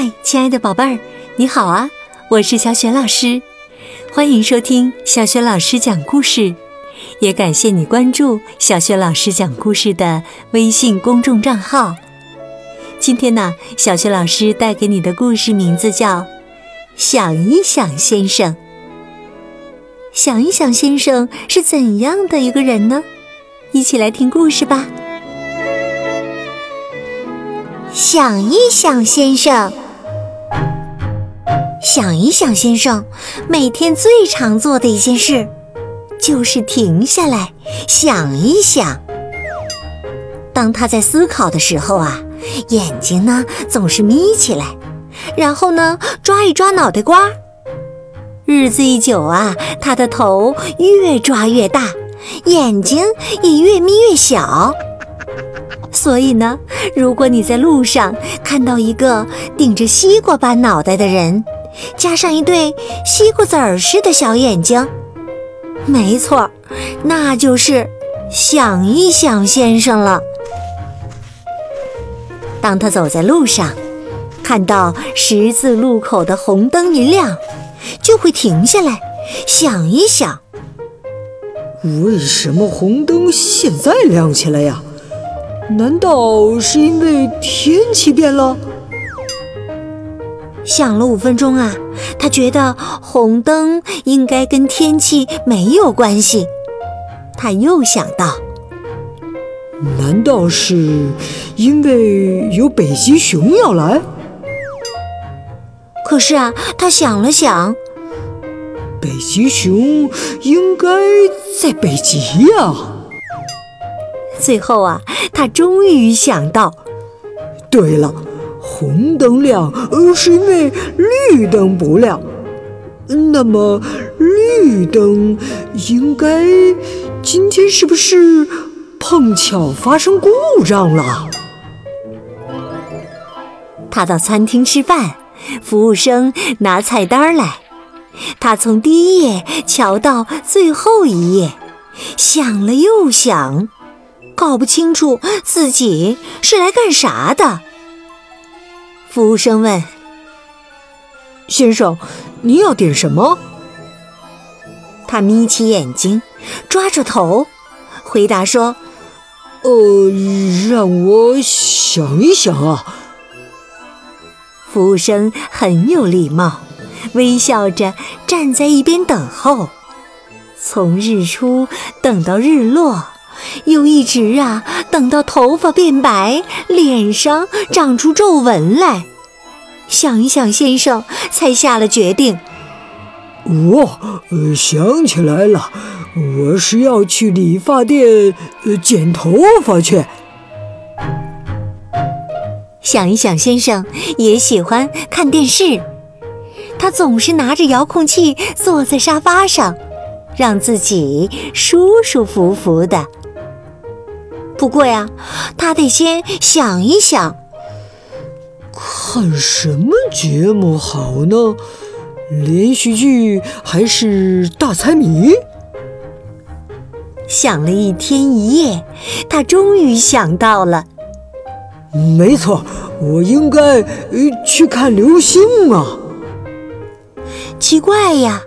嗨，亲爱的宝贝儿，你好啊！我是小雪老师，欢迎收听小雪老师讲故事，也感谢你关注小雪老师讲故事的微信公众账号。今天呢，小雪老师带给你的故事名字叫《想一想先生》。想一想先生是怎样的一个人呢？一起来听故事吧。想一想先生，想一想先生，每天最常做的一件事，就是停下来想一想。当他在思考的时候啊，眼睛呢总是眯起来，然后呢抓一抓脑袋瓜。日子一久啊，他的头越抓越大，眼睛也越眯越小。所以呢，如果你在路上看到一个顶着西瓜般脑袋的人，加上一对西瓜籽儿似的小眼睛，没错，那就是想一想先生了。当他走在路上，看到十字路口的红灯一亮，就会停下来想一想：为什么红灯现在亮起来呀？难道是因为天气变了？想了五分钟啊，他觉得红灯应该跟天气没有关系。他又想到，难道是因为有北极熊要来？可是啊，他想了想，北极熊应该在北极呀。最后啊，他终于想到，对了，红灯亮，是因为绿灯不亮。那么绿灯应该今天是不是碰巧发生故障了？他到餐厅吃饭，服务生拿菜单来，他从第一页瞧到最后一页，想了又想。搞不清楚自己是来干啥的。服务生问：“先生，你要点什么？”他眯起眼睛，抓着头，回答说：“呃，让我想一想啊。”服务生很有礼貌，微笑着站在一边等候，从日出等到日落。又一直啊，等到头发变白，脸上长出皱纹来。想一想，先生才下了决定。哦，想起来了，我是要去理发店剪头发去。想一想，先生也喜欢看电视，他总是拿着遥控器坐在沙发上，让自己舒舒服服的。不过呀，他得先想一想，看什么节目好呢？连续剧还是大猜谜？想了一天一夜，他终于想到了。没错，我应该去看流星啊！奇怪呀，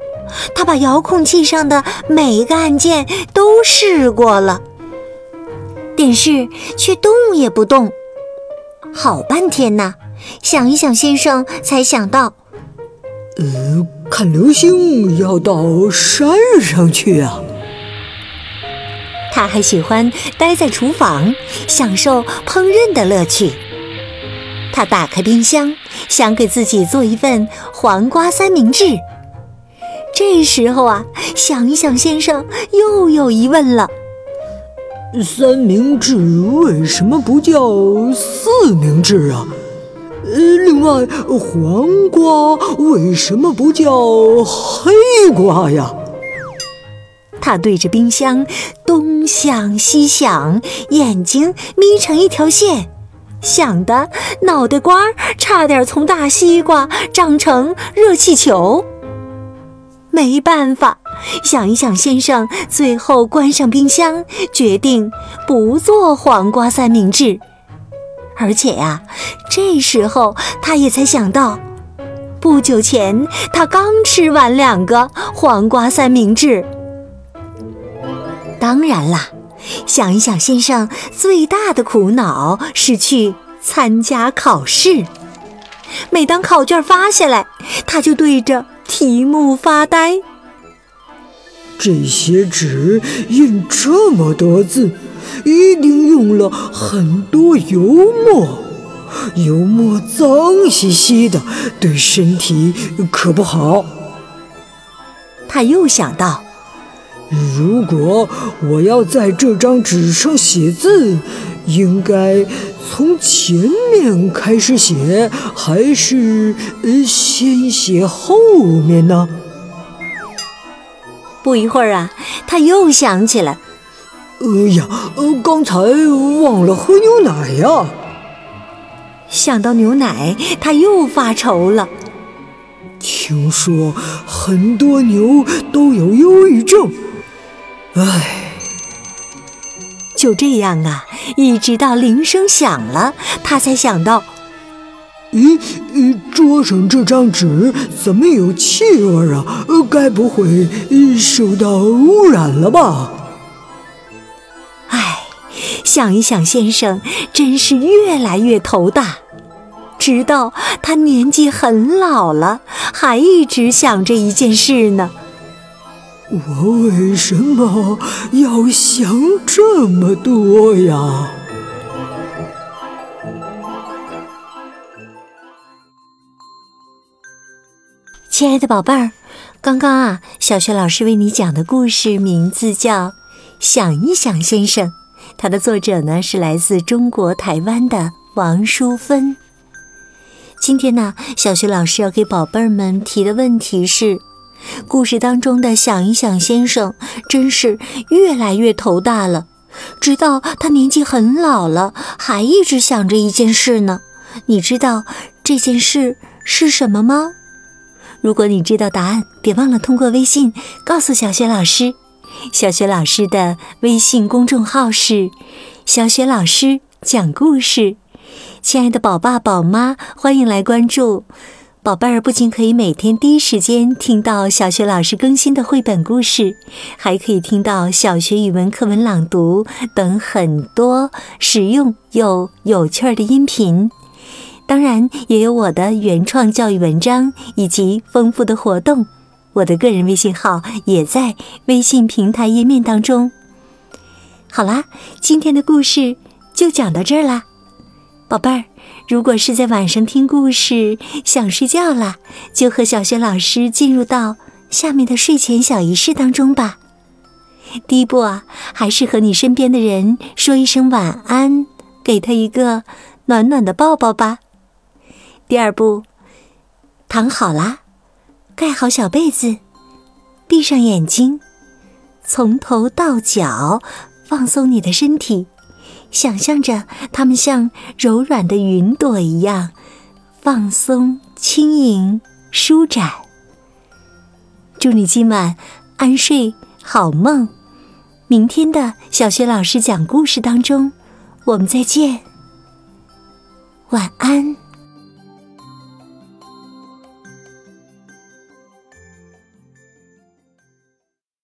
他把遥控器上的每一个按键都试过了。电视却动也不动，好半天呢。想一想，先生才想到，呃，看流星要到山上去啊。他还喜欢待在厨房，享受烹饪的乐趣。他打开冰箱，想给自己做一份黄瓜三明治。这时候啊，想一想，先生又有疑问了。三明治为什么不叫四明治啊？呃，另外，黄瓜为什么不叫黑瓜呀？他对着冰箱东想西想，眼睛眯成一条线，想的脑袋瓜差点从大西瓜长成热气球。没办法。想一想，先生最后关上冰箱，决定不做黄瓜三明治，而且呀，这时候他也才想到，不久前他刚吃完两个黄瓜三明治。当然啦，想一想，先生最大的苦恼是去参加考试。每当考卷发下来，他就对着题目发呆。这些纸印这么多字，一定用了很多油墨。油墨脏兮兮的，对身体可不好。他又想到，如果我要在这张纸上写字，应该从前面开始写，还是先写后面呢？不一会儿啊，他又想起来，哎呀，刚才忘了喝牛奶呀！想到牛奶，他又发愁了。听说很多牛都有忧郁症，唉。就这样啊，一直到铃声响了，他才想到，咦，桌上这张纸怎么有气味啊？该不会受到污染了吧？唉，想一想，先生真是越来越头大，直到他年纪很老了，还一直想着一件事呢。我为什么要想这么多呀？亲爱的宝贝儿，刚刚啊，小雪老师为你讲的故事名字叫《想一想先生》，它的作者呢是来自中国台湾的王淑芬。今天呢，小雪老师要给宝贝儿们提的问题是。故事当中的想一想先生真是越来越头大了，直到他年纪很老了，还一直想着一件事呢。你知道这件事是什么吗？如果你知道答案，别忘了通过微信告诉小雪老师。小雪老师的微信公众号是“小雪老师讲故事”，亲爱的宝爸宝妈，欢迎来关注。宝贝儿不仅可以每天第一时间听到小学老师更新的绘本故事，还可以听到小学语文课文朗读等很多实用又有趣儿的音频。当然，也有我的原创教育文章以及丰富的活动。我的个人微信号也在微信平台页面当中。好啦，今天的故事就讲到这儿啦，宝贝儿。如果是在晚上听故事想睡觉了，就和小雪老师进入到下面的睡前小仪式当中吧。第一步啊，还是和你身边的人说一声晚安，给他一个暖暖的抱抱吧。第二步，躺好啦，盖好小被子，闭上眼睛，从头到脚放松你的身体。想象着它们像柔软的云朵一样放松、轻盈、舒展。祝你今晚安睡好梦！明天的小学老师讲故事当中，我们再见。晚安。